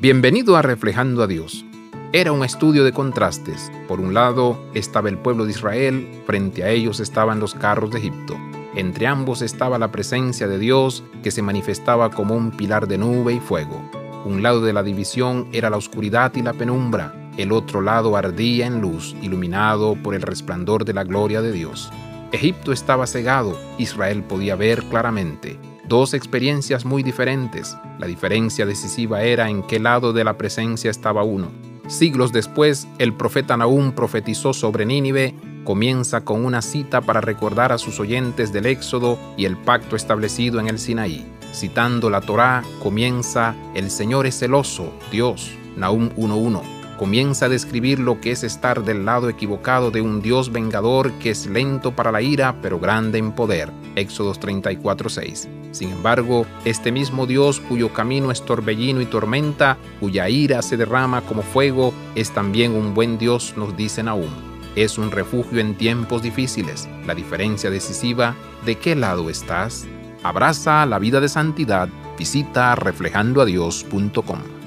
Bienvenido a Reflejando a Dios. Era un estudio de contrastes. Por un lado estaba el pueblo de Israel, frente a ellos estaban los carros de Egipto. Entre ambos estaba la presencia de Dios que se manifestaba como un pilar de nube y fuego. Un lado de la división era la oscuridad y la penumbra, el otro lado ardía en luz, iluminado por el resplandor de la gloria de Dios. Egipto estaba cegado, Israel podía ver claramente. Dos experiencias muy diferentes. La diferencia decisiva era en qué lado de la presencia estaba uno. Siglos después, el profeta Nahum profetizó sobre Nínive, comienza con una cita para recordar a sus oyentes del Éxodo y el pacto establecido en el Sinaí. Citando la Torá, comienza, El Señor es celoso, Dios, Nahum 1.1 comienza a describir lo que es estar del lado equivocado de un Dios vengador que es lento para la ira, pero grande en poder. Éxodos 34:6. Sin embargo, este mismo Dios cuyo camino es torbellino y tormenta, cuya ira se derrama como fuego, es también un buen Dios, nos dicen aún. Es un refugio en tiempos difíciles. La diferencia decisiva, ¿de qué lado estás? Abraza la vida de santidad. Visita reflejandoadios.com.